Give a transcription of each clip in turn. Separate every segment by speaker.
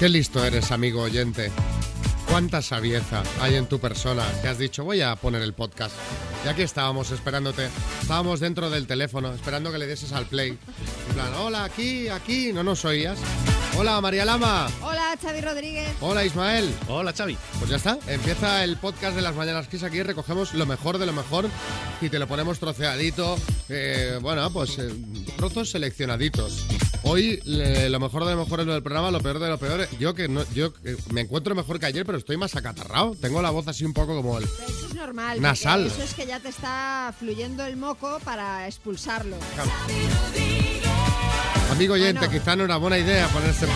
Speaker 1: Qué listo eres, amigo oyente. Cuánta sabieza hay en tu persona que has dicho, voy a poner el podcast. Ya que estábamos esperándote, estábamos dentro del teléfono, esperando que le dieses al play. En plan, hola, aquí, aquí, no nos oías. Hola, María Lama.
Speaker 2: Hola, Xavi Rodríguez.
Speaker 1: Hola, Ismael.
Speaker 3: Hola, Xavi.
Speaker 1: Pues ya está, empieza el podcast de las Mañanas Kiss. Aquí recogemos lo mejor de lo mejor y te lo ponemos troceadito. eh, bueno, pues eh, trozos seleccionadidos. Hoy le- lo mejor de lo mejor es lo del programa, lo peor de lo peor. Yo que no, yo que me encuentro mejor que ayer, pero estoy más acatarrado. Tengo la voz así un poco como el.
Speaker 2: Pero Eso es normal.
Speaker 1: Nasal.
Speaker 2: Eso es que ya te está fluyendo el moco para expulsarlo.
Speaker 1: Amigo oyente,
Speaker 2: Bueno.
Speaker 1: quizá no era buena idea ponerse.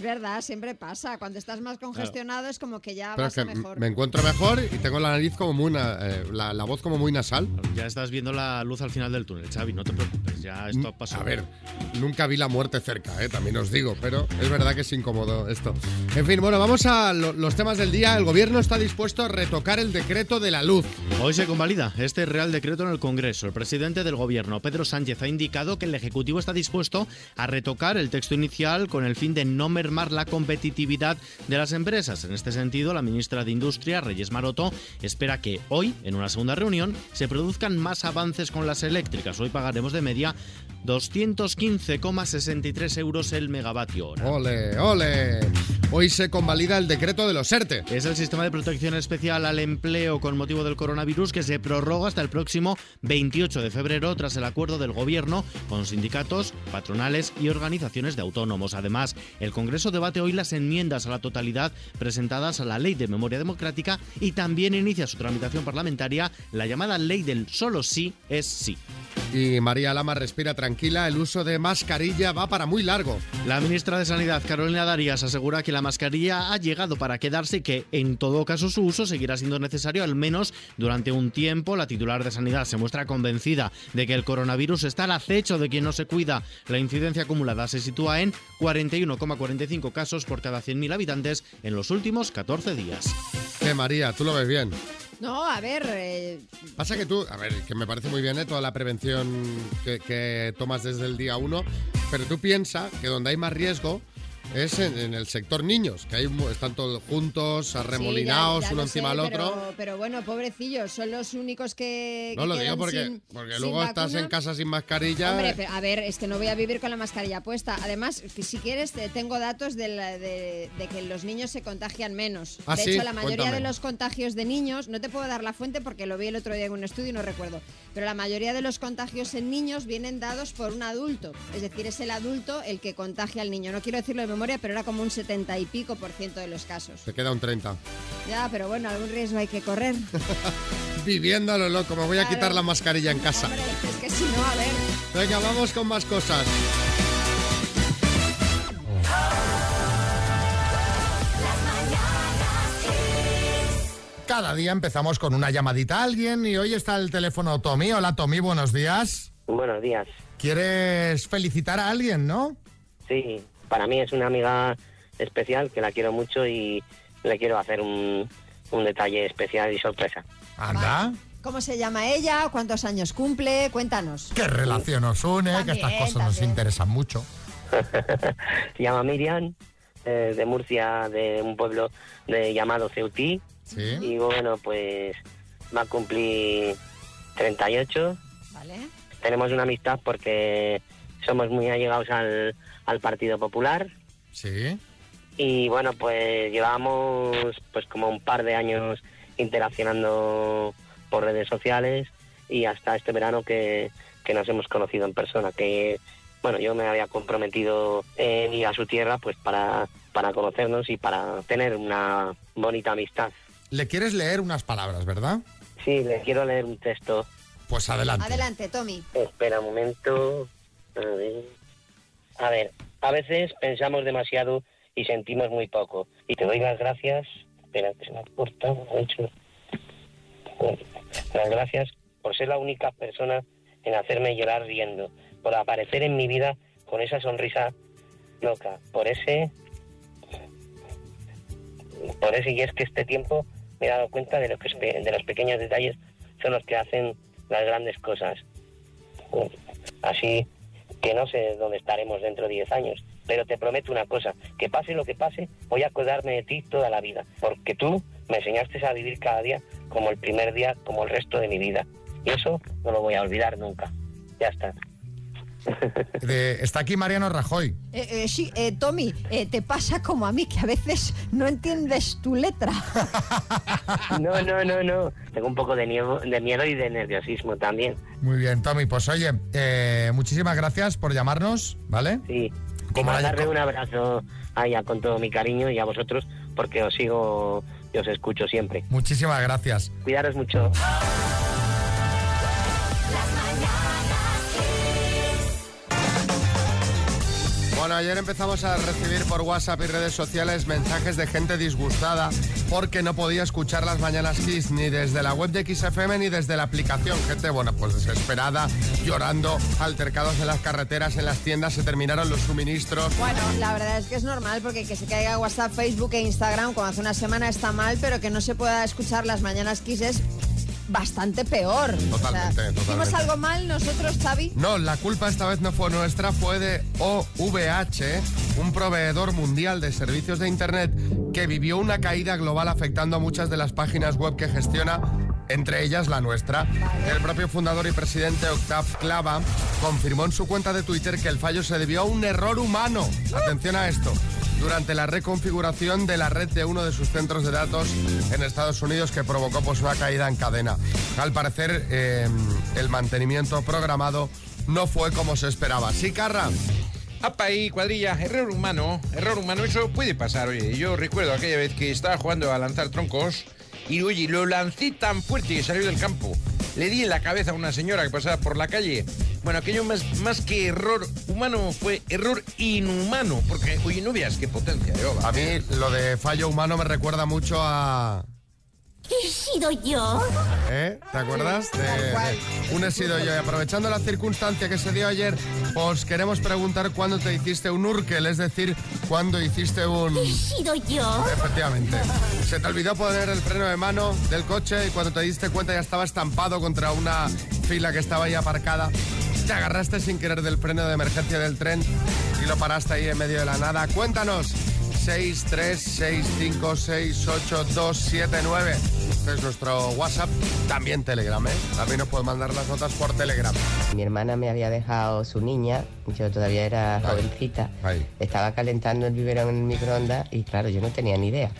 Speaker 2: Es verdad, siempre pasa. Cuando estás más congestionado es como que ya
Speaker 1: Pero
Speaker 2: vas
Speaker 1: es que
Speaker 2: mejor.
Speaker 1: me encuentro mejor y tengo la nariz como muy. na- eh, la, la voz como muy nasal.
Speaker 3: Ya estás viendo la luz al final del túnel, Xavi, no te preocupes, ya esto pasó.
Speaker 1: Mm, A ver, nunca vi la muerte cerca, eh, también os digo, pero es verdad que es incómodo esto. En fin, bueno, vamos a lo- los temas del día. El gobierno está dispuesto a retocar el decreto de la luz.
Speaker 3: Hoy se convalida este Real Decreto en el Congreso. El presidente del Gobierno, Pedro Sánchez, ha indicado que el Ejecutivo está dispuesto a retocar el texto inicial con el fin de no mermar la competitividad de las empresas. En este sentido, la ministra de Industria, Reyes Maroto, espera que hoy, en una segunda reunión, se produzcan más avances con las eléctricas. Hoy pagaremos de media 215,63 euros el megavatio hora.
Speaker 1: Ole, ole. Hoy se convalida el decreto de los ERTE.
Speaker 3: Es el sistema de protección especial al empleo con motivo del coronavirus que se prorroga hasta el próximo 28 de febrero tras el acuerdo del gobierno con sindicatos, patronales y organizaciones de autónomos. Además, el Congreso debate hoy las enmiendas a la totalidad presentadas a la Ley de Memoria Democrática y también inicia su tramitación parlamentaria la llamada Ley del solo sí es sí.
Speaker 1: Y María Lama respira tranquila, el uso de mascarilla va para muy largo.
Speaker 3: La ministra de Sanidad, Carolina Darías, asegura que la mascarilla ha llegado para quedarse y que, en todo caso, su uso seguirá siendo necesario al menos durante un tiempo. La titular de Sanidad se muestra convencida de que el coronavirus está al acecho de quien no se cuida. La incidencia acumulada se sitúa en 41,45 casos por cada 100.000 habitantes en los últimos 14 días.
Speaker 1: Que María, tú lo ves bien.
Speaker 2: No, a ver, eh,
Speaker 1: Pasa que tú, a ver, que me parece muy bien ¿eh? toda la prevención que, que tomas desde el día uno, pero tú piensas que donde hay más riesgo es en, en el sector niños, que hay, mu- están todos juntos, arremolinados,
Speaker 2: sí, ya- ya
Speaker 1: uno encima del otro.
Speaker 2: Pero, bueno, pobrecillos, son los únicos que.
Speaker 1: No
Speaker 2: que
Speaker 1: lo digo porque,
Speaker 2: sin-
Speaker 1: porque
Speaker 2: sin
Speaker 1: luego estás en casa sin mascarilla.
Speaker 2: Hombre, pero, a ver, es que no voy a vivir con la mascarilla puesta. Además, si quieres, te- tengo datos de, la- de- de que los niños se contagian menos.
Speaker 1: Ah,
Speaker 2: de
Speaker 1: sí,
Speaker 2: hecho, la mayoría
Speaker 1: cuéntame.
Speaker 2: de los contagios de niños, no te puedo dar la fuente porque lo vi el otro día en un estudio y no recuerdo, pero la mayoría de los contagios en niños vienen dados por un adulto. Es decir, es el adulto el que contagia al niño. No quiero decirlo de memoria, pero era como un 70 y pico por ciento de los casos.
Speaker 1: Se queda un 30.
Speaker 2: Ya, pero bueno, algún riesgo hay que correr.
Speaker 1: Viviendo a lo loco, me voy a
Speaker 2: Claro.
Speaker 1: quitar la mascarilla en casa.
Speaker 2: Hombre, es que si no, a ver.
Speaker 1: Venga, vamos con más cosas.
Speaker 4: Cada día empezamos con una llamadita a alguien y hoy está el teléfono Tommy. Hola Tommy, buenos días.
Speaker 5: Buenos días.
Speaker 4: ¿Quieres felicitar a alguien, no?
Speaker 5: Sí, para mí es una amiga especial que la quiero mucho y le quiero hacer un, un detalle especial y sorpresa.
Speaker 4: Anda,
Speaker 2: ¿Cómo se llama ella? ¿Cuántos años cumple? Cuéntanos.
Speaker 4: qué relación os une, que estas
Speaker 2: También,
Speaker 4: cosas nos interesan mucho.
Speaker 5: Se llama Miriam, eh, de Murcia, de un pueblo de llamado Ceutí.
Speaker 4: ¿Sí?
Speaker 5: Y bueno, pues va a cumplir 38.
Speaker 2: ¿Vale?
Speaker 5: Tenemos una amistad porque somos muy allegados al, al Partido Popular.
Speaker 4: Sí.
Speaker 5: Y bueno, pues llevamos pues como un par de años interaccionando por redes sociales y hasta este verano que, que nos hemos conocido en persona, que bueno, yo me había comprometido en ir a su tierra pues para, para conocernos y para tener una bonita amistad.
Speaker 4: Le quieres leer unas palabras, ¿verdad?
Speaker 5: Sí, le quiero leer un texto.
Speaker 4: Pues adelante.
Speaker 2: Adelante, Tommy.
Speaker 5: Espera un momento. A ver. A ver, a veces pensamos demasiado y sentimos muy poco. Y te doy las gracias. Espera, que se me ha cortado. hecho. Las gracias por ser la única persona en hacerme llorar riendo, por aparecer en mi vida con esa sonrisa loca, por ese. Por ese, y es que este tiempo me he dado cuenta de, lo que, de los pequeños detalles son los que hacen las grandes cosas. Así que no sé dónde estaremos dentro de 10 años, pero te prometo una cosa, que pase lo que pase, voy a acordarme de ti toda la vida, porque tú me enseñaste a vivir cada día como el primer día, como el resto de mi vida. Y eso no lo voy a olvidar nunca. Ya está.
Speaker 4: De- está aquí Mariano Rajoy.
Speaker 2: Eh, eh, sí, eh, Tommy, eh, te pasa como a mí, que a veces no entiendes tu letra.
Speaker 5: No, no, no, no. Tengo un poco de miedo, de miedo y de nerviosismo también.
Speaker 4: Muy bien, Tommy. Pues oye, eh, muchísimas gracias por llamarnos, ¿vale?
Speaker 5: Sí.
Speaker 4: Como
Speaker 5: darle un abrazo a ella con todo mi cariño y a vosotros, porque os sigo y os escucho siempre.
Speaker 4: Muchísimas gracias.
Speaker 5: Cuidaros mucho.
Speaker 1: Bueno, ayer empezamos a recibir por WhatsApp y redes sociales mensajes de gente disgustada porque no podía escuchar las mañanas Kiss ni desde la web de XFM ni desde la aplicación. Gente, bueno, pues desesperada, llorando, altercados en las carreteras, en las tiendas, se terminaron los suministros.
Speaker 2: Bueno, la verdad es que es normal porque que se caiga WhatsApp, Facebook e Instagram como hace una semana está mal, pero que no se pueda escuchar las mañanas Kiss es bastante peor.
Speaker 1: Totalmente,
Speaker 2: ¿Hicimos
Speaker 1: totalmente.
Speaker 2: algo mal nosotros, Xavi?
Speaker 1: No, la culpa esta vez no fue nuestra, fue de OVH, un proveedor mundial de servicios de Internet que vivió una caída global afectando a muchas de las páginas web que gestiona, entre ellas la nuestra. El propio fundador y presidente Octav Klava confirmó en su cuenta de Twitter que el fallo se debió a un error humano. Atención a esto. Durante la reconfiguración de la red de uno de sus centros de datos en Estados Unidos que provocó pues, una caída en cadena. Al parecer, eh, el mantenimiento programado no fue como se esperaba. Sí, Carra.
Speaker 6: Apa ahí, cuadrilla, error humano, error humano, eso puede pasar, oye. Yo recuerdo aquella vez que estaba jugando a lanzar troncos y, oye, lo lancé tan fuerte que salió del campo. Le di en la cabeza a una señora que pasaba por la calle. Bueno, aquello más, que error humano fue error inhumano, porque, oye, no veas qué potencia de obra.
Speaker 1: A mí lo de fallo humano me recuerda mucho a...
Speaker 7: ¿He sido yo?
Speaker 1: ¿Eh? ¿Te acuerdas? De, de un he sido yo. Y aprovechando la circunstancia que se dio ayer, os queremos preguntar cuándo te hiciste un Urkel, es decir, cuándo hiciste un...
Speaker 7: ¿He sido yo?
Speaker 1: Efectivamente. Se te olvidó poner el freno de mano del coche y cuando te diste cuenta ya estaba estampado contra una fila que estaba ahí aparcada. Te agarraste sin querer del freno de emergencia del tren y lo paraste ahí en medio de la nada. Cuéntanos. 636568279. Este es nuestro WhatsApp, también Telegram, ¿eh? También nos puedes mandar las notas por Telegram.
Speaker 8: Mi hermana me había dejado su niña, yo todavía era jovencita,
Speaker 1: Ahí.
Speaker 8: estaba calentando el biberón en el microondas y claro, yo no tenía ni idea.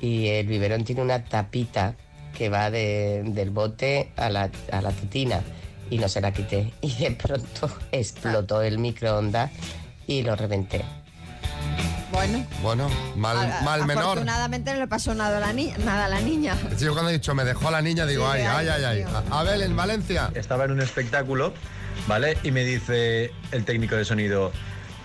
Speaker 8: Y el biberón tiene una tapita que va de- del bote a la, a la tutina y no se la quité. Y de pronto explotó el microondas y lo reventé.
Speaker 2: Bueno,
Speaker 1: Bueno, mal,
Speaker 2: a-
Speaker 1: mal menor.
Speaker 2: afortunadamente no le pasó nada a la, ni- nada a la niña.
Speaker 1: Yo cuando he dicho me dejó la niña, digo,
Speaker 2: Sí,
Speaker 1: ay, ay,
Speaker 2: ay,
Speaker 1: ay. A- Abel, en Valencia.
Speaker 9: Estaba en un espectáculo, ¿vale? Y me dice el técnico de sonido,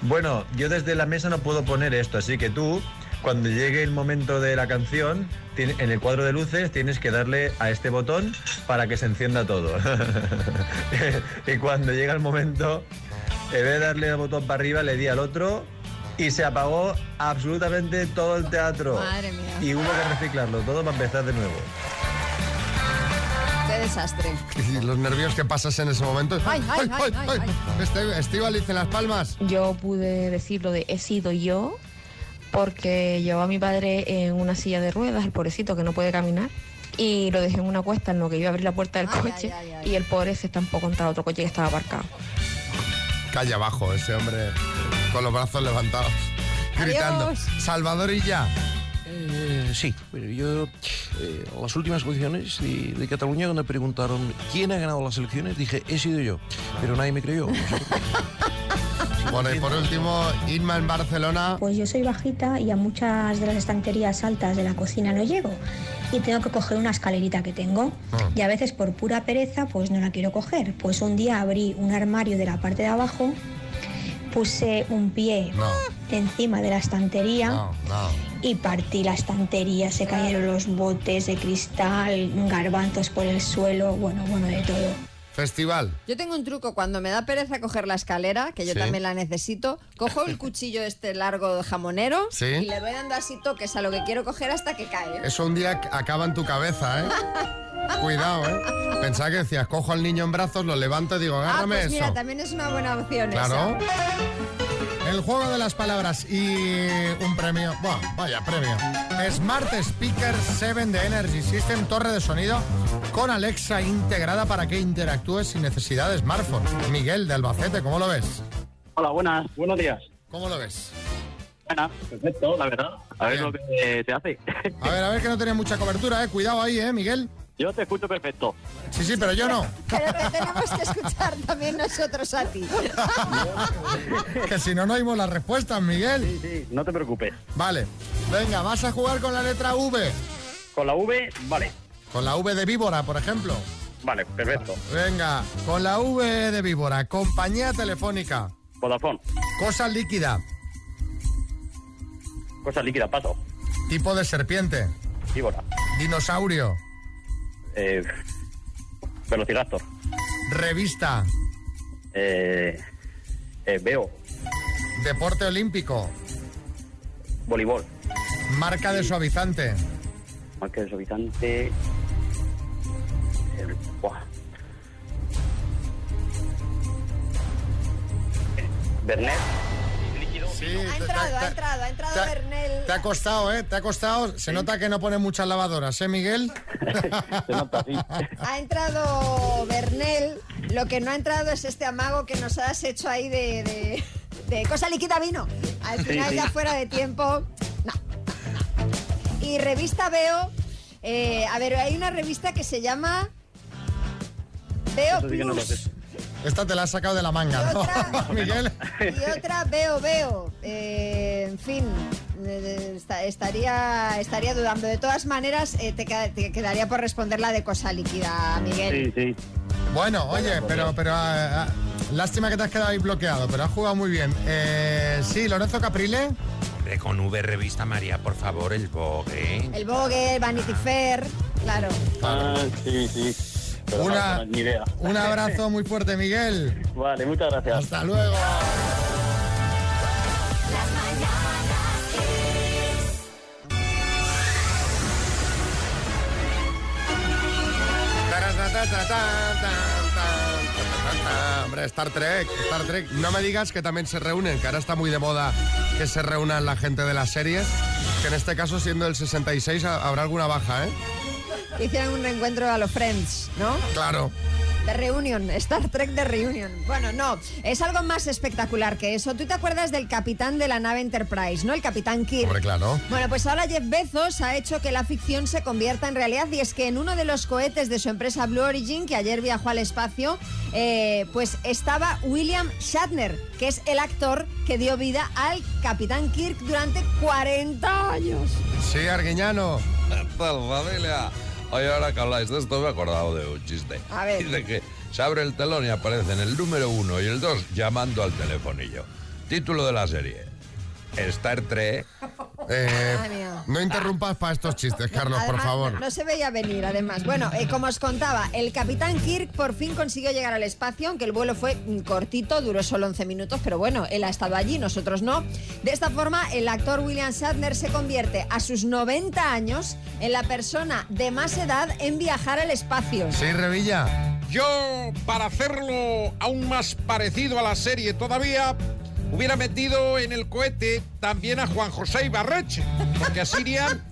Speaker 9: bueno, yo desde la mesa no puedo poner esto, así que tú, cuando llegue el momento de la canción, tiene- en el cuadro de luces tienes que darle a este botón para que se encienda todo. y cuando llega el momento, en vez de darle el botón para arriba, le di al otro y se apagó absolutamente todo el teatro.
Speaker 2: Madre mía.
Speaker 9: Y hubo que reciclarlo todo para empezar de nuevo.
Speaker 2: Qué desastre.
Speaker 1: Y los nervios que pasas en ese momento.
Speaker 2: Ay, ay, ay, ay, ay.
Speaker 1: Este- en Las Palmas.
Speaker 10: Yo pude decirlo de he sido yo porque llevaba a mi padre en una silla de ruedas, el pobrecito que no puede caminar, y lo dejé en una cuesta en lo que iba a abrir la puerta del
Speaker 2: Ay,
Speaker 10: coche
Speaker 2: ay, ay, ay.
Speaker 10: y el pobre se estampó contra otro coche que estaba aparcado.
Speaker 1: Calle abajo, ese hombre con los brazos levantados, gritando.
Speaker 2: Adiós.
Speaker 1: Salvador y ya.
Speaker 6: Eh, sí, pero yo eh, las últimas elecciones de, de Cataluña cuando me preguntaron quién ha ganado las elecciones dije he sido yo, pero nadie me creyó.
Speaker 1: Bueno, y por último, Inma en Barcelona.
Speaker 11: Pues yo soy bajita y a muchas de las estanterías altas de la cocina no llego. Y tengo que coger una escalerita que tengo.
Speaker 1: Ah.
Speaker 11: Y a veces por pura pereza pues no la quiero coger. Pues un día abrí un armario de la parte de abajo, puse un pie
Speaker 1: No,
Speaker 11: encima de la estantería
Speaker 1: no, no.
Speaker 11: y partí la estantería. Se cayeron los botes de cristal, garbanzos por el suelo, bueno, bueno, de todo.
Speaker 1: Festival.
Speaker 2: Yo tengo un truco, cuando me da pereza coger la escalera, que yo
Speaker 1: Sí.
Speaker 2: también la necesito, cojo el cuchillo este largo jamonero
Speaker 1: Sí.
Speaker 2: y le voy dando así toques a lo que quiero coger hasta que cae.
Speaker 1: Eso un día acaba en tu cabeza, ¿eh? Cuidado, ¿eh? Pensaba que decías, cojo al niño en brazos, lo levanto y digo,
Speaker 2: Ah,
Speaker 1: agárrame
Speaker 2: pues mira,
Speaker 1: eso.
Speaker 2: también es una buena opción
Speaker 1: Claro.
Speaker 2: esa.
Speaker 4: el juego de las palabras y un premio. Bueno, vaya premio. Smart Speaker 7 de Energy System, torre de sonido con Alexa integrada para que interactúes sin necesidad de smartphone. Miguel de Albacete, ¿cómo lo ves?
Speaker 12: Hola, buenas, buenos días.
Speaker 4: ¿Cómo lo ves?
Speaker 12: Buena, perfecto, la verdad. A ver lo que te hace.
Speaker 4: A ver, a ver que no tenía mucha cobertura, eh. Cuidado ahí, eh, Miguel.
Speaker 12: Yo te escucho perfecto.
Speaker 4: Sí, sí, pero yo no.
Speaker 2: Pero te tenemos que escuchar también nosotros a ti.
Speaker 4: Que si no, no oímos las respuestas, Miguel.
Speaker 12: Sí, sí, no te preocupes.
Speaker 4: Vale. Venga, vas a jugar con la letra V.
Speaker 12: Con la V, vale.
Speaker 4: Con la V de víbora, por ejemplo.
Speaker 12: Vale, perfecto.
Speaker 4: Venga, con la V de víbora. Compañía telefónica.
Speaker 12: Vodafone.
Speaker 4: Cosa líquida.
Speaker 12: Cosa líquida, paso.
Speaker 4: Tipo de serpiente.
Speaker 12: Víbora.
Speaker 4: Dinosaurio.
Speaker 12: Eh, Velociraptor.
Speaker 4: Revista.
Speaker 12: Eh, eh, veo.
Speaker 4: Deporte olímpico.
Speaker 12: Voleibol.
Speaker 4: Marca de suavizante.
Speaker 12: Marca de suavizante. Buah. Eh, Bernet.
Speaker 4: Sí,
Speaker 2: Ha entrado, ha entrado, ha entrado
Speaker 4: te-
Speaker 2: Bernel.
Speaker 4: Te ha costado, ¿eh? Te ha costado. Se nota que no pone muchas lavadoras, ¿eh, Miguel?
Speaker 2: Ha entrado Bernel. Lo que no ha entrado es este amago que nos has hecho ahí de, de- de cosa líquida vino. Al
Speaker 13: Sí,
Speaker 2: final
Speaker 13: sí.
Speaker 2: ya fuera de tiempo. No. Y revista Veo. eh, a ver, hay una revista que se llama Veo
Speaker 12: Eso sí que no lo
Speaker 2: Plus.
Speaker 4: Esta te la has sacado de la manga, ¿no? Miguel.
Speaker 2: Y otra Veo Veo. Eh, en fin, eh, esta- estaría, estaría dudando. De todas maneras, eh, te, queda- te quedaría por responder la de cosa líquida, Miguel.
Speaker 12: sí.
Speaker 4: Bueno, oye, pero, pero ah, ah, lástima que te has quedado ahí bloqueado, pero has jugado muy bien. Eh, sí, Lorenzo Caprile.
Speaker 6: Hombre, con V Revista María, por favor, el Vogue.
Speaker 2: El Vogue, el Vanity Fair, claro.
Speaker 12: Ah, sí, sí. Pero
Speaker 4: Una-
Speaker 12: no, ni idea.
Speaker 4: Un abrazo muy fuerte, Miguel.
Speaker 12: Vale, muchas gracias.
Speaker 4: Hasta luego.
Speaker 1: Hombre, Star Trek, Star Trek. No me digas que también se reúnen, que ahora está muy de moda que se reúnan la gente de las series. Que en este caso, siendo el 66, ha- habrá alguna baja, ¿eh?
Speaker 2: Hicieron un reencuentro a los Friends, ¿no?
Speaker 1: Claro.
Speaker 2: De reunión, Star Trek de reunión. Bueno, no, es algo más espectacular que eso. ¿Tú te acuerdas del capitán de la nave Enterprise, no? El capitán Kirk.
Speaker 1: Hombre, claro.
Speaker 2: Bueno, pues ahora Jeff Bezos ha hecho que la ficción se convierta en realidad y es que en uno de los cohetes de su empresa Blue Origin, que ayer viajó al espacio, eh, pues estaba William Shatner, que es el actor que dio vida al Capitán Kirk durante 40 años.
Speaker 1: Sí, Arguiñano.
Speaker 14: Oye, ahora que habláis de esto, me he acordado de un chiste.
Speaker 2: A ver.
Speaker 14: Dice que se abre el telón y aparecen el número uno y el dos llamando al telefonillo. Título de la serie. Star Trek.
Speaker 1: Eh, no interrumpas para estos chistes, Carlos, por favor.
Speaker 2: No, no se veía venir, además. Bueno, eh, como os contaba, el capitán Kirk por fin consiguió llegar al espacio, aunque el vuelo fue mm, cortito, duró solo 11 minutos, pero bueno, él ha estado allí, nosotros no. De esta forma, el actor William Shatner se convierte a sus 90 años en la persona de más edad en viajar al espacio.
Speaker 1: Sí, Revilla.
Speaker 6: Yo, para hacerlo aún más parecido a la serie todavía, hubiera metido en el cohete también a Juan José Ibarreche, porque así irían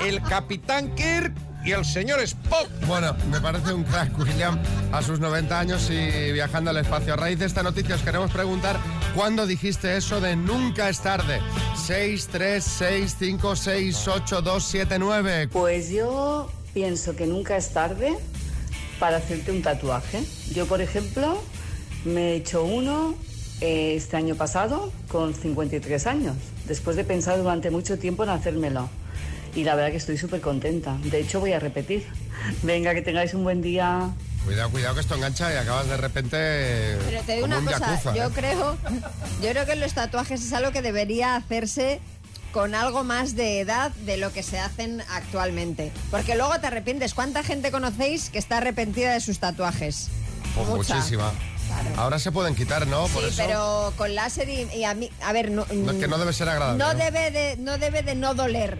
Speaker 6: el Capitán Kirk y el señor Spock.
Speaker 1: Bueno, me parece un crack, William, a sus 90 años y viajando al espacio. A raíz de esta noticia os queremos preguntar cuándo dijiste eso de nunca es tarde. 6, 3, 6, 5, 6, 8, 2, 7, 9.
Speaker 13: Pues yo pienso que nunca es tarde para hacerte un tatuaje. Yo, por ejemplo, me he hecho uno este año pasado con 53 años, después de pensar durante mucho tiempo en hacérmelo. Y la verdad que estoy súper contenta. De hecho, voy a repetir. Venga, que tengáis un buen día.
Speaker 1: Cuidado, cuidado que esto engancha y acabas de repente
Speaker 2: Pero te digo una
Speaker 1: un
Speaker 2: cosa,
Speaker 1: yakuza,
Speaker 2: yo
Speaker 1: ¿eh?
Speaker 2: creo, yo creo que los tatuajes es algo que debería hacerse con algo más de edad de lo que se hacen actualmente. Porque luego te arrepientes. ¿Cuánta gente conocéis que está arrepentida de sus tatuajes?
Speaker 1: Pues
Speaker 2: Mucha.
Speaker 1: muchísima. Ahora se pueden quitar, ¿no? Por
Speaker 2: sí,
Speaker 1: eso.
Speaker 2: pero con láser y, y a mí, a ver, no,
Speaker 1: No, es que no debe ser agradable.
Speaker 2: no
Speaker 1: ¿no?
Speaker 2: debe de, no debe de no doler.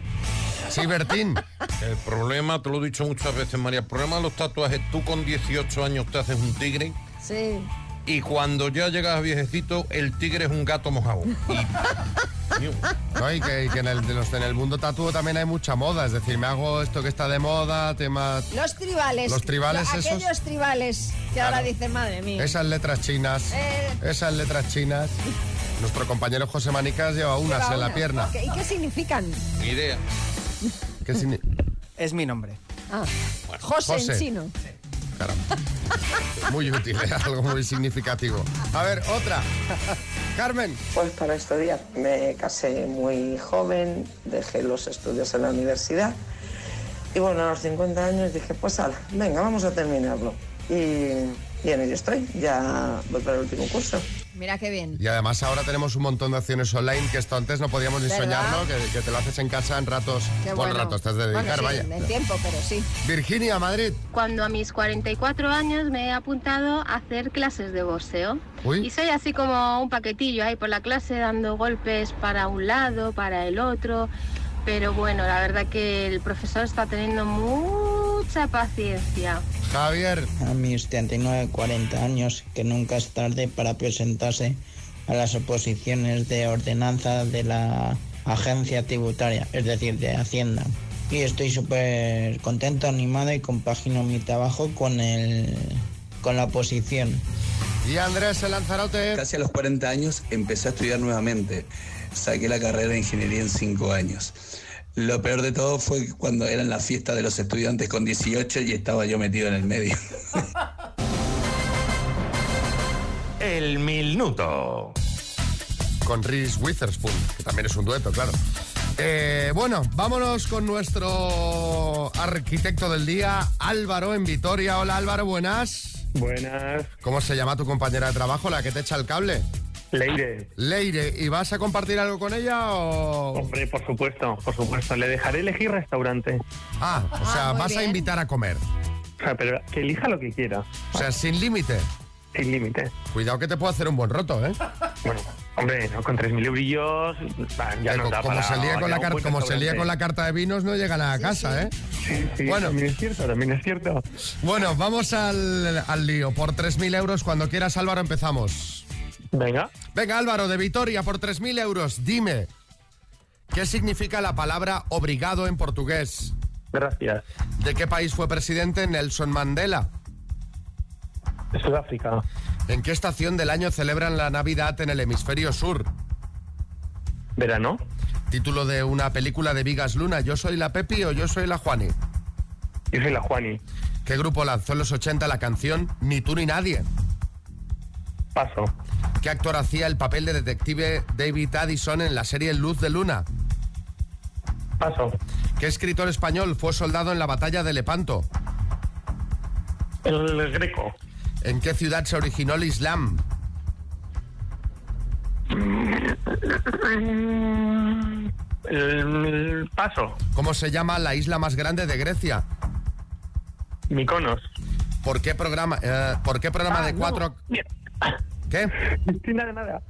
Speaker 1: Sí, Bertín.
Speaker 6: El problema, te lo he dicho muchas veces, María, el problema de los tatuajes, tú con 18 años te haces un tigre
Speaker 2: Sí.
Speaker 14: Y cuando ya llegas viejecito, el tigre es un gato mojado. Y-
Speaker 1: No, y que, y que en, el, de los- en el mundo tatuo también hay mucha moda. Es decir, me hago esto que está de moda, tema...
Speaker 2: Los tribales.
Speaker 1: Los tribales
Speaker 2: Aquellos
Speaker 1: esos.
Speaker 2: tribales que ahora dicen, madre mía.
Speaker 1: Esas letras chinas.
Speaker 2: Eh.
Speaker 1: Esas letras chinas. Nuestro compañero José Manicas lleva unas
Speaker 2: Lleva
Speaker 1: en la pierna.
Speaker 2: ¿Y qué significan?
Speaker 14: Ni idea.
Speaker 1: ¿Qué signi-
Speaker 15: Es mi nombre.
Speaker 2: Ah, José,
Speaker 1: José.
Speaker 2: en chino.
Speaker 1: Muy útil, ¿eh? algo muy significativo. A ver, otra. Carmen.
Speaker 16: Pues para estudiar. Me casé muy joven, dejé los estudios en la universidad y bueno, a los 50 años dije, pues ala, venga, vamos a terminarlo. Y, y en ello estoy, ya voy para el último curso.
Speaker 2: Mira qué bien.
Speaker 1: Y además ahora tenemos un montón de acciones online que esto antes no podíamos ni
Speaker 2: ¿Verdad?
Speaker 1: soñarlo, que, que te lo haces en casa en ratos.
Speaker 2: Qué
Speaker 1: bueno,
Speaker 2: bueno.
Speaker 1: ratos te has de dedicar,
Speaker 2: Bueno, sí,
Speaker 1: vaya.
Speaker 2: En tiempo, pero sí.
Speaker 1: Virginia, Madrid.
Speaker 17: Cuando a mis 44 años me he apuntado a hacer clases de boxeo.
Speaker 1: Uy.
Speaker 17: Y soy así como un paquetillo ahí por la clase dando golpes para un lado, para el otro. Pero bueno, la verdad que el profesor está teniendo mucha paciencia.
Speaker 1: Javier.
Speaker 18: A mis 39, 40 años, que nunca es tarde para presentarse a las oposiciones de ordenanza de la agencia tributaria, es decir, de Hacienda. Y estoy súper contento, animado y compagino mi trabajo con, el, con la oposición.
Speaker 1: Y Andrés, el Lanzarote.
Speaker 19: Casi a los 40 años empecé a estudiar nuevamente. Saqué la carrera de ingeniería en 5 años. Lo peor de todo fue cuando eran la fiesta de los estudiantes con 18 y estaba yo metido en el medio.
Speaker 1: El minuto. Con Reese Witherspoon, que también es un dueto, claro. Eh, bueno, vámonos con nuestro arquitecto del día, Álvaro en Vitoria. Hola Álvaro, buenas.
Speaker 20: Buenas.
Speaker 1: ¿Cómo se llama tu compañera de trabajo, la que te echa el cable?
Speaker 20: Leire.
Speaker 1: Leire, ¿y vas a compartir algo con ella o...?
Speaker 20: Hombre, por supuesto, por supuesto. Le dejaré elegir restaurante.
Speaker 1: Ah, o sea,
Speaker 20: muy
Speaker 1: vas a invitar a comer.
Speaker 20: O sea, pero que elija lo que quiera.
Speaker 1: O sea, sin límite.
Speaker 20: Sin límite.
Speaker 1: Cuidado que te puedo hacer un buen roto, ¿eh?
Speaker 20: Bueno, hombre, ¿no? con 3.000 eurillos ya
Speaker 1: Eh,
Speaker 20: nos da
Speaker 1: como,
Speaker 20: para...
Speaker 1: se lía con la como se lía con la carta de vinos, no llegan a casa, ¿eh?
Speaker 20: Sí, sí,
Speaker 1: Bueno.
Speaker 20: también es cierto, también es cierto.
Speaker 1: Bueno, vamos al, al lío. Por 3.000 euros, cuando quieras, Álvaro, empezamos.
Speaker 20: Venga.
Speaker 1: Venga, Álvaro, de Vitoria, por 3.000 euros, dime, ¿qué significa la palabra obrigado en portugués?
Speaker 20: Gracias.
Speaker 1: ¿De qué país fue presidente Nelson Mandela?
Speaker 20: De Sudáfrica.
Speaker 1: ¿En qué estación del año celebran la Navidad en el hemisferio sur?
Speaker 20: Verano.
Speaker 1: Título de una película de Vigas Luna, ¿Yo soy la Pepi o Yo soy la Juani?
Speaker 20: Yo soy la Juani.
Speaker 1: ¿Qué grupo lanzó en los 80 la canción Ni tú ni nadie?
Speaker 20: Paso.
Speaker 1: ¿Qué actor hacía el papel de detective David Addison en la serie Luz de Luna?
Speaker 20: Paso.
Speaker 1: ¿Qué escritor español fue soldado en la batalla de Lepanto?
Speaker 20: El greco.
Speaker 1: ¿En qué ciudad se originó el Islam?
Speaker 20: El paso.
Speaker 1: ¿Cómo se llama la isla más grande de Grecia?
Speaker 20: Miconos.
Speaker 1: ¿Por qué programa, eh, ¿por qué programa
Speaker 20: Ah,
Speaker 1: de cuatro... ¿Qué?
Speaker 20: Sí, nada, nada.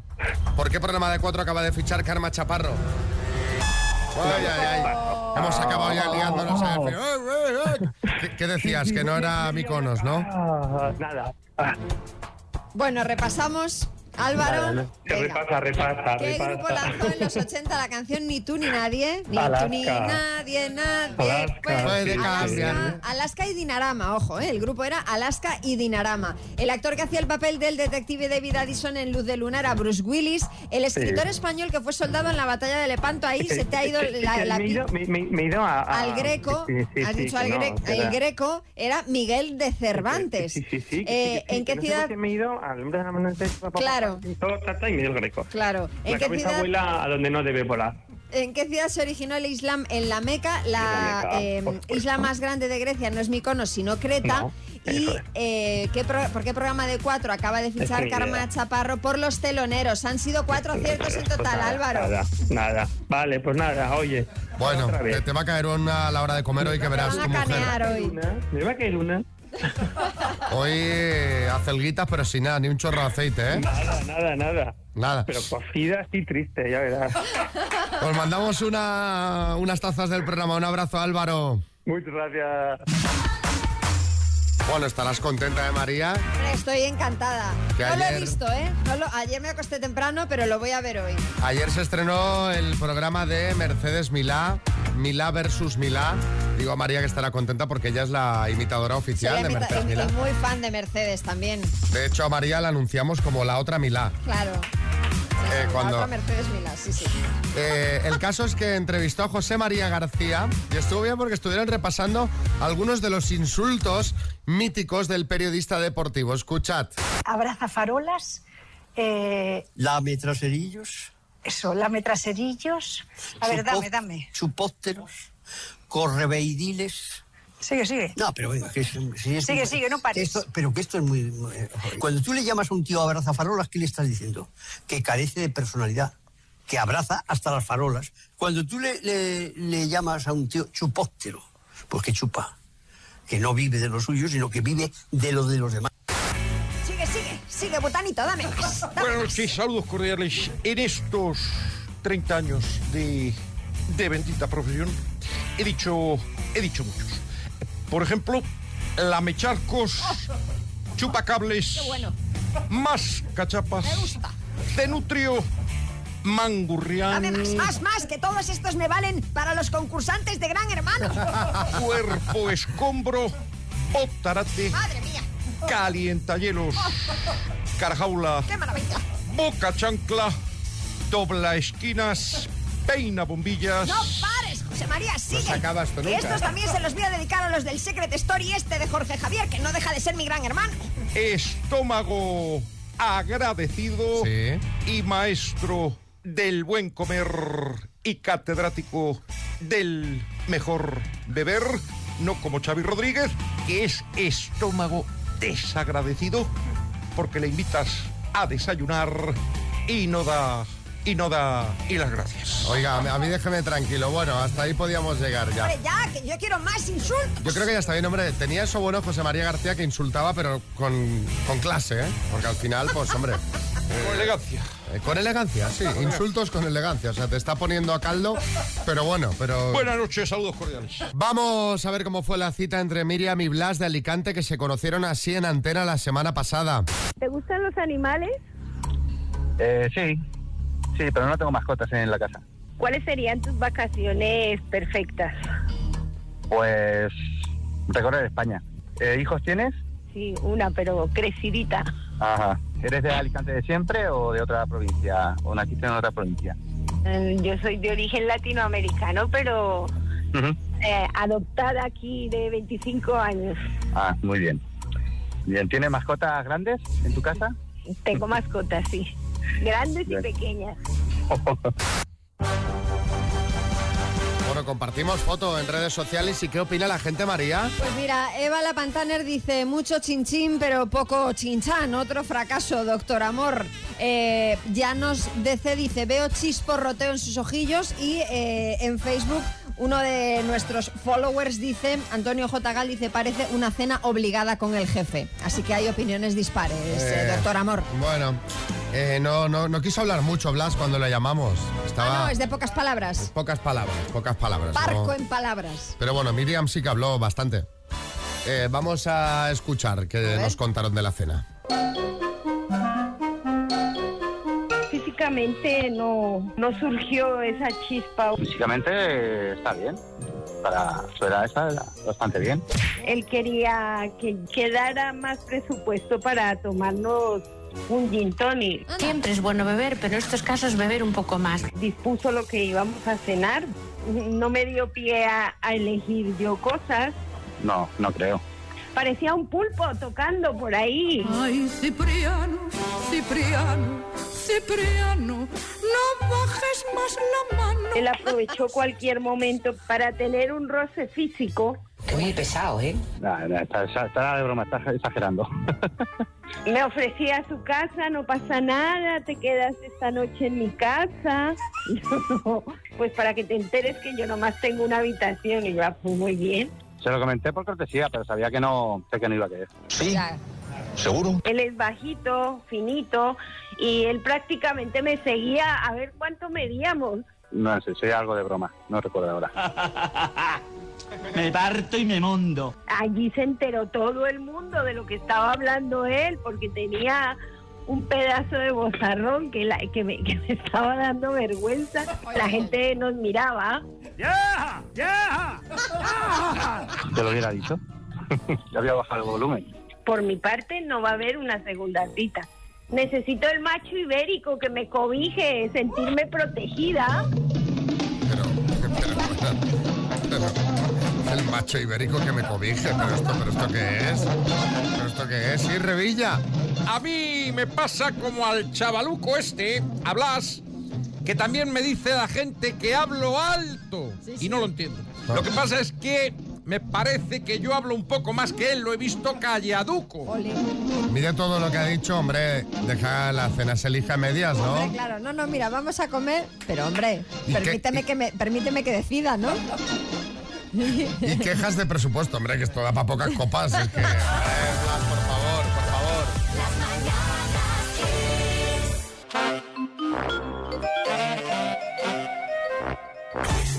Speaker 1: ¿Por qué programa de cuatro acaba de fichar Karma Chaparro? Ay, ay, ay. Hemos acabado ya liándonos. a decir, "Ay, ay, ay". ¿Qué, qué decías? Que no era Miconos, ¿no?
Speaker 20: Nada.
Speaker 2: Bueno, repasamos. Álvaro, venga.
Speaker 20: repasa, repasa,
Speaker 2: ¿qué
Speaker 20: repasa.
Speaker 2: grupo lanzó en los 80 la canción Ni tú ni nadie? Ni
Speaker 20: Alaska.
Speaker 2: tú ni nadie, nadie.
Speaker 20: Alaska,
Speaker 2: Pues,
Speaker 20: sí,
Speaker 2: Alaska, Alaska y Dinarama, ojo, ¿eh? el grupo era Alaska y Dinarama. El actor que hacía el papel del detective David Addison en Luz de Luna era Bruce Willis. El escritor
Speaker 20: Sí.
Speaker 2: español que fue soldado en la batalla de Lepanto, ahí se te ha ido la,
Speaker 20: me, he ido, me, me- me he ido a, a-
Speaker 2: al greco,
Speaker 20: Sí, sí,
Speaker 2: has dicho al greco, el
Speaker 20: era-
Speaker 2: greco era Miguel de Cervantes.
Speaker 20: Sí, sí, sí.
Speaker 2: Eh,
Speaker 20: sí, que sí,
Speaker 2: ¿En qué
Speaker 20: no sé
Speaker 2: ciudad?
Speaker 20: por qué me he ido al hombre de la papá,
Speaker 2: Claro.
Speaker 20: todo tata y medio greco.
Speaker 2: Claro. ¿En
Speaker 20: La
Speaker 2: qué
Speaker 20: cabeza
Speaker 2: ciudad?
Speaker 20: vuela a donde no debe volar.
Speaker 2: ¿En qué ciudad se originó el Islam? En la Meca, la,
Speaker 20: En la Meca,
Speaker 2: eh, isla más grande de Grecia no es Mykonos, sino Creta.
Speaker 20: No,
Speaker 2: y eh, ¿qué pro- ¿por qué programa de cuatro acaba de fichar
Speaker 20: idea.
Speaker 2: Karma Chaparro por los teloneros? Han sido cuatro aciertos en total,
Speaker 20: Nada,
Speaker 2: Álvaro.
Speaker 20: Nada, nada. Vale, pues nada, oye.
Speaker 1: Bueno, te, va a caer una a la hora de comer hoy que verás
Speaker 2: a.
Speaker 20: Una, me va a caer una.
Speaker 1: Hoy eh, hace alguitas, pero sin nada, ni un chorro de aceite, ¿eh?
Speaker 20: Nada, nada, nada.
Speaker 1: Nada.
Speaker 20: Pero cocida así triste, ya verás.
Speaker 1: Os mandamos una, unas tazas del programa. Un abrazo, Álvaro.
Speaker 20: Muchas gracias.
Speaker 1: Bueno, estarás contenta de María.
Speaker 2: Estoy encantada. No lo he visto, ¿eh? No lo- ayer me acosté temprano, pero lo voy a ver hoy.
Speaker 1: Ayer se estrenó el programa de Mercedes Milá, Milá versus Milá. Digo a María que estará contenta porque ella es la imitadora
Speaker 2: Soy
Speaker 1: oficial de
Speaker 2: la imita-
Speaker 1: Mercedes Milá.
Speaker 2: y muy fan de Mercedes también.
Speaker 1: De hecho, a María la anunciamos como la otra Milá.
Speaker 2: Claro.
Speaker 1: Eh, cuando,
Speaker 2: Mercedes sí, sí.
Speaker 1: Eh, el caso es que entrevistó a José María García y estuvo bien porque estuvieron repasando algunos de los insultos míticos del periodista deportivo. Escuchad.
Speaker 15: abrazafarolas, eh,
Speaker 21: Lametraserillos,
Speaker 15: eso, lametraserillos. A ver, dame, dame.
Speaker 21: chupósteros, correveidiles.
Speaker 15: Sigue, sigue.
Speaker 21: No, pero venga, que es, si es-
Speaker 15: Sigue, sigue, no pares.
Speaker 21: esto- pero que esto es muy, muy- Cuando tú le llamas a un tío abrazafarolas, ¿qué le estás diciendo? Que carece de personalidad, que abraza hasta las farolas. Cuando tú le, le- le llamas a un tío chupóstero, pues que chupa, que no vive de lo suyo, sino que vive de lo de los demás.
Speaker 15: Sigue, sigue, sigue, botanito, dame más. dame
Speaker 6: Buenas
Speaker 15: más.
Speaker 6: noches, saludos cordiales. En estos 30 años de, de bendita profesión, he dicho, he dicho muchos. Por ejemplo, lamecharcos, chupacables,
Speaker 2: bueno.
Speaker 6: más cachapas,
Speaker 15: Me gusta.
Speaker 6: cenutrio, mangurrián,
Speaker 15: Dame más, más, más, que todos estos me valen para los concursantes de Gran Hermano.
Speaker 6: cuerpo escombro, otarate,
Speaker 15: Madre mía,
Speaker 6: calientahielos, carjaula,
Speaker 15: qué maravilla.
Speaker 6: boca chancla, dobla esquinas, peina bombillas.
Speaker 15: No pares, José María, sigue.
Speaker 1: se acaba esto
Speaker 15: Que
Speaker 1: nunca.
Speaker 15: estos también se los voy a dedicar a los del Secret Story este de Jorge Javier, que no deja de ser mi gran hermano.
Speaker 6: estómago agradecido y maestro del buen comer y catedrático del mejor beber, no como Xavi Rodríguez, que es estómago desagradecido porque le invitas a desayunar y no da y no da y las gracias.
Speaker 1: Oiga, a mí déjeme tranquilo. Bueno, hasta ahí podíamos llegar ya.
Speaker 15: Hombre, ya, que yo quiero más insultos.
Speaker 1: Yo creo que ya está bien, hombre. Tenía eso bueno José María García que insultaba, pero con, con clase, ¿eh? Porque al final, pues, hombre.
Speaker 6: Con elegancia.
Speaker 1: eh, con elegancia, sí. Insultos con elegancia. O sea, te está poniendo a caldo, pero bueno, pero.
Speaker 6: Buenas noches, saludos cordiales.
Speaker 1: Vamos a ver cómo fue la cita entre Miriam y Blas de Alicante que se conocieron así en antena la semana pasada.
Speaker 22: ¿Te gustan los animales?
Speaker 12: Eh, sí, sí, pero no tengo mascotas en la casa.
Speaker 22: ¿Cuáles serían tus vacaciones perfectas?
Speaker 12: Pues recorrer España. Eh, ¿Hijos tienes?
Speaker 22: Sí, una, pero crecidita.
Speaker 12: Ajá. ¿Eres de Alicante de siempre o de otra provincia? ¿O naciste en otra provincia?
Speaker 22: Mm, Yo soy de origen latinoamericano, pero eh, adoptada aquí de 25 años.
Speaker 12: Ah, muy bien. Bien, ¿tienes mascotas grandes en tu casa?
Speaker 22: Tengo mascotas, sí. Grandes y pequeñas.
Speaker 1: Bueno, compartimos foto en redes sociales y ¿qué opina la gente, María?
Speaker 2: Pues mira, Eva La Pantaner dice mucho chinchín, pero poco chinchán. Otro fracaso, doctor Amor. Eh, Llanos DC dice, veo chisporroteo en sus ojillos. Y eh, en Facebook, uno de nuestros followers dice, Antonio J. Gal dice, parece una cena obligada con el jefe. Así que hay opiniones dispares, eh,
Speaker 1: Eh,
Speaker 2: doctor Amor.
Speaker 1: Bueno, eh, no, no, no quiso hablar mucho Blas cuando le llamamos. Estaba
Speaker 2: Ah, no, es de pocas palabras.
Speaker 1: pocas palabras, pocas palabras.
Speaker 2: Parco
Speaker 1: ¿no?
Speaker 2: en palabras.
Speaker 1: Pero bueno, Miriam sí que habló bastante. Eh, vamos a escuchar qué nos contaron de la cena.
Speaker 22: Físicamente no, no surgió esa chispa.
Speaker 12: Físicamente eh, está bien. Para su edad está bastante bien.
Speaker 22: Él quería que quedara más presupuesto para tomarnos un gin tonic.
Speaker 23: Siempre es bueno beber, pero en estos casos beber un poco más.
Speaker 22: Dispuso lo que íbamos a cenar. No me dio pie a, a elegir yo cosas.
Speaker 12: No, no creo.
Speaker 22: Parecía un pulpo tocando por ahí.
Speaker 24: Ay, Cipriano, Cipriano, Cipriano, no bajes más la mano.
Speaker 22: Él aprovechó cualquier momento para tener un roce físico.
Speaker 12: Qué muy pesado, ¿eh? está, está- está de broma, está exagerando.
Speaker 22: Me ofrecía a su casa, no pasa nada, te quedas esta noche en mi casa. pues para que te enteres que yo nomás tengo una habitación y yo, ah, pues muy bien.
Speaker 12: Se lo comenté por cortesía, pero sabía que no, sé que no iba a querer. Sí. ¿Seguro?
Speaker 22: Él es bajito, finito, y él prácticamente me seguía a ver cuánto medíamos.
Speaker 12: No sé, soy algo de broma, no recuerdo ahora.
Speaker 22: Me parto y me mundo. Allí se enteró todo el mundo de lo que estaba hablando él, porque tenía un pedazo de bozarrón que, la- que, me, que me estaba dando vergüenza. La gente nos miraba.
Speaker 20: ¡Ya! ¡Ya!
Speaker 12: Te lo hubiera dicho. ya había bajado el volumen.
Speaker 22: Por mi parte, no va a haber una segunda cita. Necesito el macho ibérico que me cobije, sentirme protegida.
Speaker 1: El macho ibérico que me cobije, pero esto, pero esto qué es? ¿Pero esto qué es? Sí, Revilla.
Speaker 6: A mí me pasa como al chavaluco este, hablas, que también me dice la gente que hablo alto. Y no lo entiendo. Lo que pasa es que me parece que yo hablo un poco más que él, lo he visto calladuco.
Speaker 1: Mire todo lo que ha dicho, hombre. Deja la cena se elija a medias,
Speaker 2: Hombre,
Speaker 1: ¿no?
Speaker 2: claro, no, no, mira, vamos a comer, pero hombre,
Speaker 1: ¿Y qué-
Speaker 2: permíteme que me, permíteme que decida, ¿no?
Speaker 1: Y quejas de presupuesto, hombre, que esto da para pocas copas. Es que, a ver, Blas, por favor, por favor.
Speaker 2: Bueno, imagino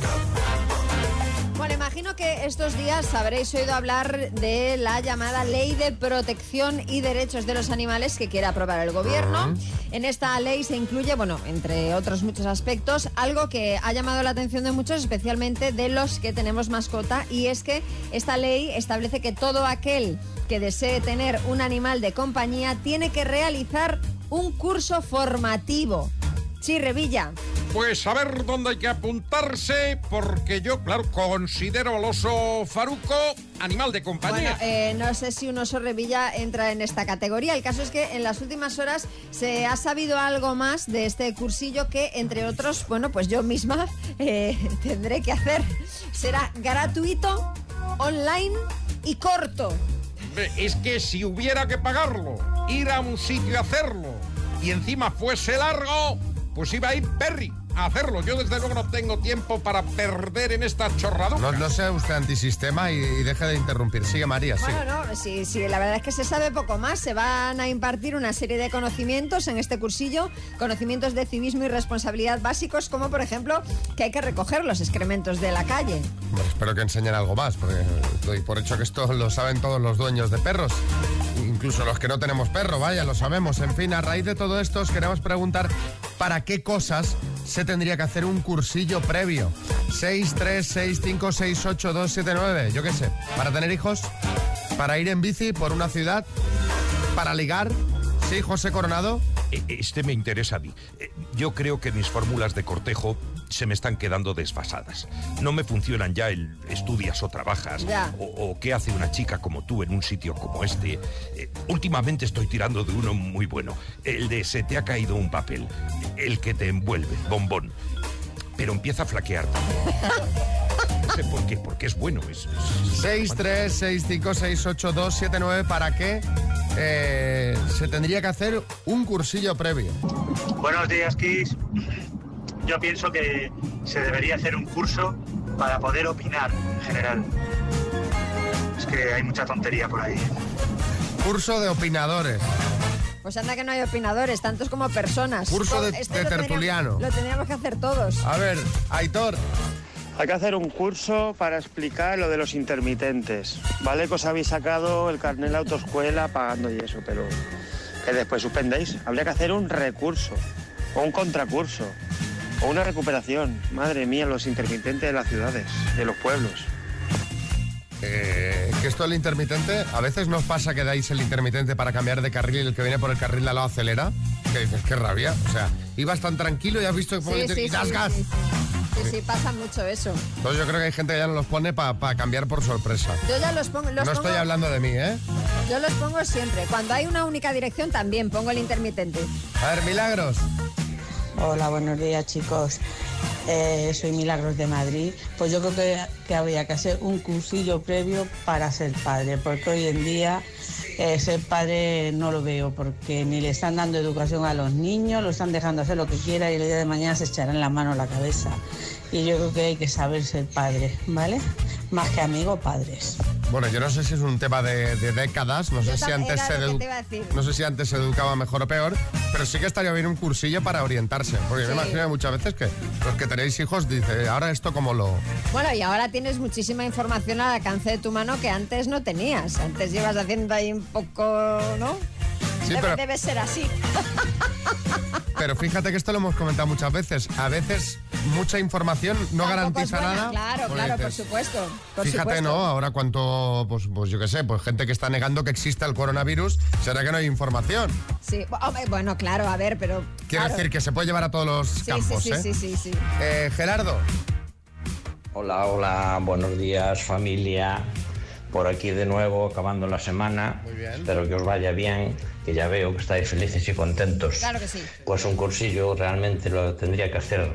Speaker 2: que estos días habréis oído hablar de la llamada Ley de Protección y Derechos de los Animales que quiere aprobar el gobierno. En esta ley se incluye, bueno, entre otros muchos aspectos, algo que ha llamado la atención de muchos, especialmente de los que tenemos mascota, y es que esta ley establece que todo aquel que desee tener un animal de compañía tiene que realizar un curso formativo. Sí, Revilla.
Speaker 6: Pues a ver dónde hay que apuntarse, porque yo, claro, considero al oso faruco animal de compañía.
Speaker 2: Bueno, eh, no sé si un oso revilla entra en esta categoría. El caso es que en las últimas horas se ha sabido algo más de este cursillo que, entre otros, bueno, pues yo misma eh, tendré que hacer. Será gratuito, online y corto.
Speaker 6: Es que si hubiera que pagarlo, ir a un sitio a hacerlo y encima fuese largo, pues iba a ir Perry hacerlo. Yo desde luego no tengo tiempo para perder en esta chorrada.
Speaker 1: No, no sea usted antisistema y, y deje de interrumpir. Sigue, María, sigue.
Speaker 2: Bueno, no, sí, sí, la verdad es que se sabe poco más. Se van a impartir una serie de conocimientos en este cursillo, conocimientos de civismo y responsabilidad básicos, como por ejemplo que hay que recoger los excrementos de la calle.
Speaker 1: Bueno, espero que enseñen algo más, porque doy por hecho que esto lo saben todos los dueños de perros. Incluso los que no tenemos perro, vaya, lo sabemos. En fin, a raíz de todo esto os queremos preguntar para qué cosas se tendría que hacer un cursillo previo. 636568279, yo qué sé. Para tener hijos, para ir en bici por una ciudad, para ligar. Sí, José Coronado.
Speaker 25: E- Este me interesa a mí. Eh, Yo creo que mis fórmulas de cortejo se me están quedando desfasadas. No me funcionan ya el estudias o trabajas,
Speaker 2: Ya.
Speaker 25: o, o qué hace una chica como tú en un sitio como este. Eh, últimamente estoy tirando de uno muy bueno, el de se te ha caído un papel, el que te envuelve, bombón. Pero empieza a flaquear. No sé por qué, porque es bueno. Es, es-
Speaker 1: 636568279 para qué eh, se tendría que hacer un cursillo previo.
Speaker 26: Buenos días, Kiss. Yo pienso que se debería hacer un curso para poder opinar en general. Es que hay mucha tontería por ahí.
Speaker 1: Curso de opinadores.
Speaker 2: Pues anda que no hay opinadores, tantos como personas.
Speaker 1: Curso de-
Speaker 2: lo
Speaker 1: tertuliano.
Speaker 2: Lo tendríamos que hacer todos.
Speaker 1: A ver, Aitor.
Speaker 27: Hay que hacer un curso para explicar lo de los intermitentes. Vale que os habéis sacado el carnet de la autoescuela pagando y eso, pero que después suspendéis. Habría que hacer un recurso o un contracurso o una recuperación. Madre mía, los intermitentes de las ciudades, de los pueblos.
Speaker 1: Eh, que esto del intermitente, a veces nos pasa que dais el intermitente para cambiar de carril y el que viene por el carril de al lado acelera. Que dices, qué rabia. O sea, ibas tan tranquilo y has visto que
Speaker 2: Sí, sí,
Speaker 1: y das
Speaker 2: sí,
Speaker 1: gas.
Speaker 2: sí, Sí, sí, pasa mucho eso.
Speaker 1: Entonces yo creo que hay gente que ya no los pone para cambiar por sorpresa.
Speaker 2: Yo ya los pongo, los
Speaker 1: no
Speaker 2: pongo-
Speaker 1: estoy hablando de mí, ¿eh?
Speaker 2: Yo los pongo siempre. Cuando hay una única dirección también pongo el intermitente.
Speaker 1: A ver, Milagros.
Speaker 28: Hola, buenos días chicos. Eh, soy Milagros de Madrid. Pues yo creo que, que habría que hacer un cursillo previo para ser padre, porque hoy en día eh, ser padre no lo veo, porque ni le están dando educación a los niños, lo están dejando hacer lo que quiera y el día de mañana se echarán la mano a la cabeza. Y yo creo que hay que saber ser padre, ¿vale? Más que amigo, padres.
Speaker 1: Bueno, yo no sé si es un tema de, de décadas, no sé si antes se no sé si antes se educaba mejor o peor, pero sí que estaría bien un cursillo para orientarse, porque
Speaker 2: Sí.
Speaker 1: me imagino muchas veces que los que tenéis hijos dice, ahora esto como lo
Speaker 2: Bueno, y ahora tienes muchísima información al alcance de tu mano que antes no tenías. Antes llevas haciendo ahí un poco, ¿no?
Speaker 1: Sí,
Speaker 2: debe,
Speaker 1: pero-
Speaker 2: debe ser así.
Speaker 1: Pero fíjate que esto lo hemos comentado muchas veces. A veces mucha información no
Speaker 2: Tampoco
Speaker 1: garantiza
Speaker 2: buena.
Speaker 1: nada.
Speaker 2: Claro,
Speaker 1: porque
Speaker 2: claro, por supuesto. Por
Speaker 1: Fíjate,
Speaker 2: supuesto.
Speaker 1: ¿no? Ahora cuánto, pues, pues yo qué sé, pues gente que está negando que exista el coronavirus, será que no hay información.
Speaker 2: Sí, bueno, claro, a ver, pero.
Speaker 1: Quiero
Speaker 2: claro.
Speaker 1: decir que se puede llevar a todos los
Speaker 2: Sí,
Speaker 1: campos,
Speaker 2: sí, sí,
Speaker 1: ¿eh?
Speaker 2: sí, sí, sí.
Speaker 1: Eh, Gerardo.
Speaker 29: Hola, hola, buenos días familia. Por aquí de nuevo, acabando la semana. Espero que os vaya bien, que ya veo que estáis felices y contentos.
Speaker 2: Claro que sí.
Speaker 29: Pues un cursillo realmente lo tendría que hacer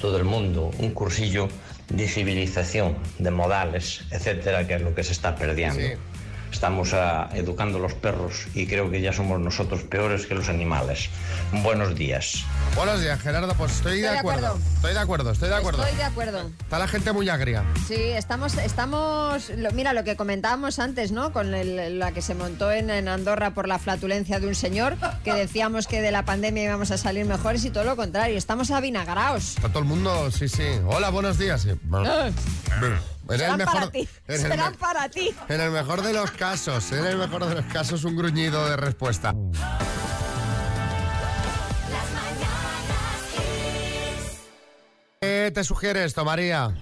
Speaker 29: todo el mundo, un cursillo de civilización, de modales, etcétera, que es lo que se está perdiendo. Estamos ah, educando a los perros y creo que ya somos nosotros peores que los animales. Buenos días.
Speaker 1: Buenos días, Gerardo. Pues estoy, de,
Speaker 2: de
Speaker 1: acuerdo.
Speaker 2: acuerdo.
Speaker 1: Estoy de acuerdo, estoy de acuerdo.
Speaker 2: Estoy de acuerdo.
Speaker 1: Está la gente muy agria.
Speaker 2: Sí, estamos, estamos, lo- mira lo que comentábamos antes, ¿no? Con el- la que se montó en, en Andorra por la flatulencia de un señor, que decíamos que de la pandemia íbamos a salir mejores y todo lo contrario, estamos avinagraos.
Speaker 1: Está todo el mundo, sí, sí. Hola, buenos días. En el
Speaker 2: Serán para
Speaker 1: mejor,
Speaker 2: ti,
Speaker 1: en el
Speaker 2: serán para ti.
Speaker 1: en el mejor de los casos, en el mejor de los casos, un gruñido de respuesta. ¿Qué te sugiere esto, María?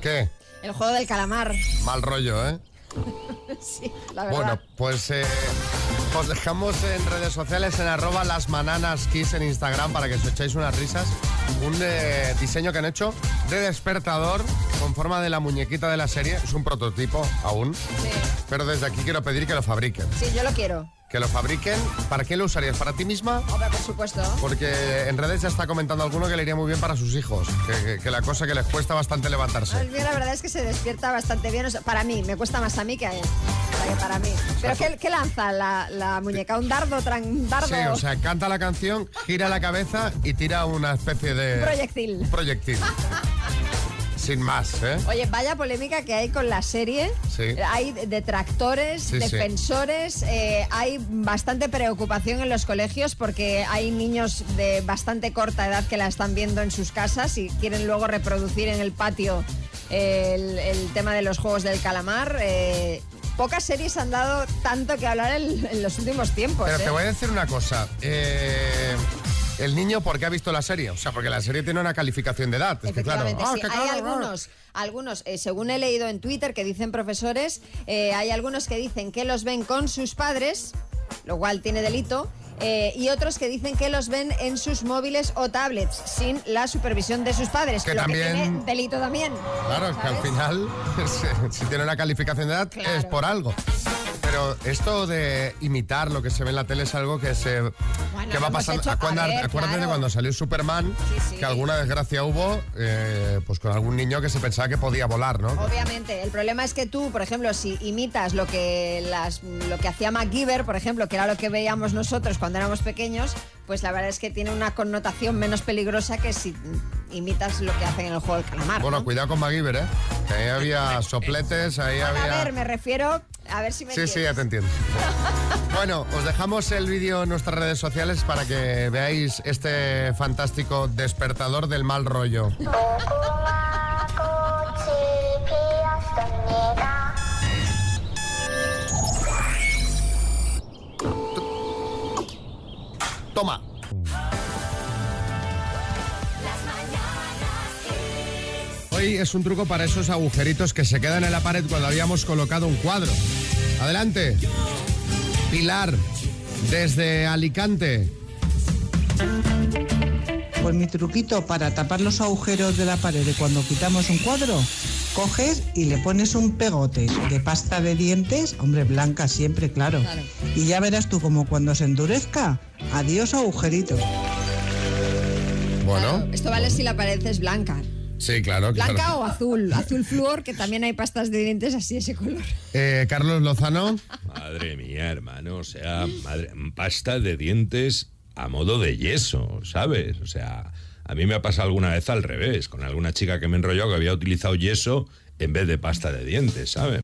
Speaker 1: ¿Qué?
Speaker 2: El juego del calamar.
Speaker 1: Mal rollo, ¿eh?
Speaker 2: sí, la verdad.
Speaker 1: Bueno, pues eh, os dejamos en redes sociales en arroba las en Instagram para que os echéis unas risas. Un eh, diseño que han hecho de despertador con forma de la muñequita de la serie. Es un prototipo aún. Pero desde aquí quiero pedir que lo fabriquen.
Speaker 2: Sí, yo lo quiero.
Speaker 1: Que lo fabriquen. ¿Para qué lo usarías? ¿Para ti misma?
Speaker 2: Hombre, por supuesto.
Speaker 1: Porque en redes ya está comentando alguno que le iría muy bien para sus hijos. Que, que- que la cosa que les cuesta bastante levantarse.
Speaker 2: El mío la verdad es que se despierta bastante bien. o sea, para mí, me cuesta más a mí que a él. O sea, que para mí. ¿Pero qué, qué lanza la, la muñeca? ¿Un dardo? tran- ¿Un dardo?
Speaker 1: Sí, o sea, canta la canción, gira la cabeza y tira una especie de...
Speaker 2: Un proyectil.
Speaker 1: Un proyectil. Sin más, ¿eh?
Speaker 2: Oye, vaya polémica que hay con la serie.
Speaker 1: Sí.
Speaker 2: Hay detractores,
Speaker 1: Sí, sí.
Speaker 2: defensores, eh, hay bastante preocupación en los colegios porque hay niños de bastante corta edad que la están viendo en sus casas y quieren luego reproducir en el patio eh, el, el tema de los juegos del calamar. Eh, pocas series han dado tanto que hablar en, en los últimos tiempos.
Speaker 1: Pero te voy a decir una cosa. eh, el niño, ¿por qué ha visto la serie? O sea, porque la serie tiene una calificación de edad. Es que claro. Ah,
Speaker 2: Hay algunos, algunos eh, según he leído en Twitter, que dicen profesores, eh, hay algunos que dicen que los ven con sus padres, lo cual tiene delito, eh, y otros que dicen que los ven en sus móviles o tablets, sin la supervisión de sus padres,
Speaker 1: Que
Speaker 2: lo
Speaker 1: también-
Speaker 2: que tiene delito también.
Speaker 1: Claro, es que al
Speaker 2: ¿sabes?
Speaker 1: final, si- si tiene una calificación de edad,
Speaker 2: Claro.
Speaker 1: es por algo. Pero esto de imitar lo que se ve en la tele es algo que se
Speaker 2: lo
Speaker 1: va
Speaker 2: a
Speaker 1: Acuérdate,
Speaker 2: ver,
Speaker 1: acuérdate de cuando salió Superman,
Speaker 2: sí.
Speaker 1: que alguna desgracia hubo, eh, pues con algún niño que se pensaba que podía volar, ¿no?
Speaker 2: Obviamente, el problema es que tú, por ejemplo, si imitas lo que las, lo que hacía MacGyver, por ejemplo, que era lo que veíamos nosotros cuando éramos pequeños, pues la verdad es que tiene una connotación menos peligrosa que si imitas lo que hacen en el juego del calamar.
Speaker 1: Bueno,
Speaker 2: ¿no?
Speaker 1: cuidado con MacGyver, ¿eh? Que ahí había sopletes, ahí
Speaker 2: Bueno,
Speaker 1: había...
Speaker 2: A ver, me refiero, a ver si me
Speaker 1: Sí, sí, ya te entiendo. bueno, os dejamos el vídeo en nuestras redes sociales para que veáis este fantástico despertador del mal rollo. Toma. Hoy es un truco para esos agujeritos que se quedan en la pared cuando habíamos colocado un cuadro. Adelante. Pilar, desde Alicante.
Speaker 30: Pues mi truquito para tapar los agujeros de la pared de cuando quitamos un cuadro, coges y le pones un pegote de pasta de dientes, hombre, blanca siempre, claro. Y ya verás tú como cuando se endurezca, adiós agujeritos.
Speaker 1: Bueno,
Speaker 2: Esto vale si la pared es blanca.
Speaker 1: sí, claro.
Speaker 2: Blanca
Speaker 1: claro.
Speaker 2: o azul. Azul flúor, que también hay pastas de dientes así, ese color.
Speaker 1: Eh, Carlos Lozano.
Speaker 14: Madre mía, hermano, o sea, madre, pasta de dientes a modo de yeso, ¿sabes? O sea, A mí me ha pasado alguna vez al revés, con alguna chica que me enrolló que había utilizado yeso en vez de pasta de dientes, ¿sabes?